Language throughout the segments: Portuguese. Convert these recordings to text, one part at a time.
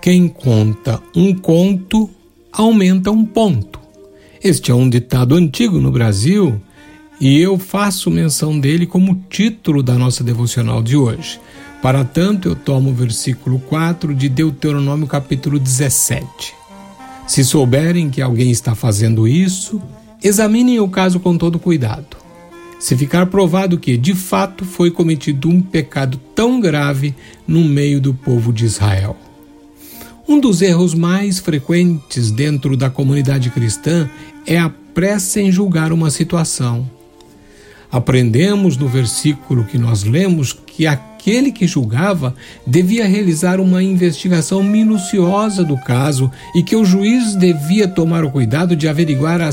Quem conta um conto aumenta um ponto. Este é um ditado antigo no Brasil e eu faço menção dele como título da nossa devocional de hoje. Para tanto, eu tomo o versículo 4 de Deuteronômio, capítulo 17. Se souberem que alguém está fazendo isso, examinem o caso com todo cuidado. Se ficar provado que, de fato, foi cometido um pecado tão grave no meio do povo de Israel. Um dos erros mais frequentes dentro da comunidade cristã é a pressa em julgar uma situação. Aprendemos no versículo que nós lemos que aquele que julgava devia realizar uma investigação minuciosa do caso e que o juiz devia tomar o cuidado de averiguar a,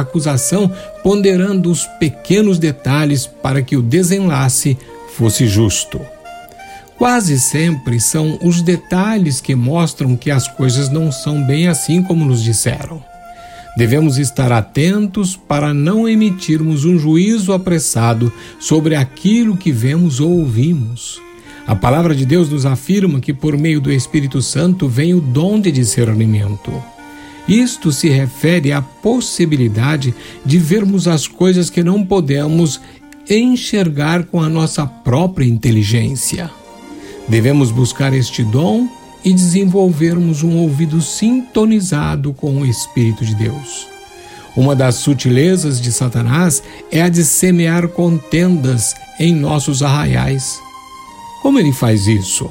acusação, ponderando os pequenos detalhes para que o desenlace fosse justo. Quase sempre são os detalhes que mostram que as coisas não são bem assim como nos disseram. Devemos estar atentos para não emitirmos um juízo apressado sobre aquilo que vemos ou ouvimos. A palavra de Deus nos afirma que por meio do Espírito Santo vem o dom de discernimento. Isto se refere à possibilidade de vermos as coisas que não podemos enxergar com a nossa própria inteligência. Devemos buscar este dom e desenvolvermos um ouvido sintonizado com o Espírito de Deus. Uma das sutilezas de Satanás é a de semear contendas em nossos arraiais. Como ele faz isso?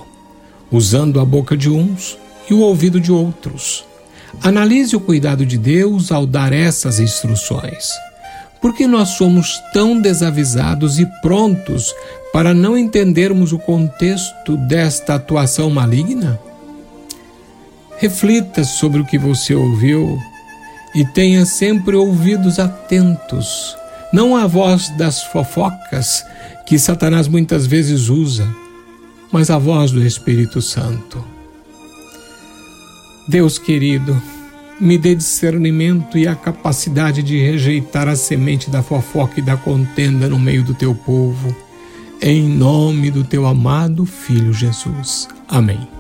Usando a boca de uns e o ouvido de outros. Analise o cuidado de Deus ao dar essas instruções. Por que nós somos tão desavisados e prontos para não entendermos o contexto desta atuação maligna? Reflita sobre o que você ouviu e tenha sempre ouvidos atentos, não à voz das fofocas que Satanás muitas vezes usa, mas à voz do Espírito Santo. Deus querido, me dê discernimento e a capacidade de rejeitar a semente da fofoca e da contenda no meio do teu povo. Em nome do teu amado Filho Jesus. Amém.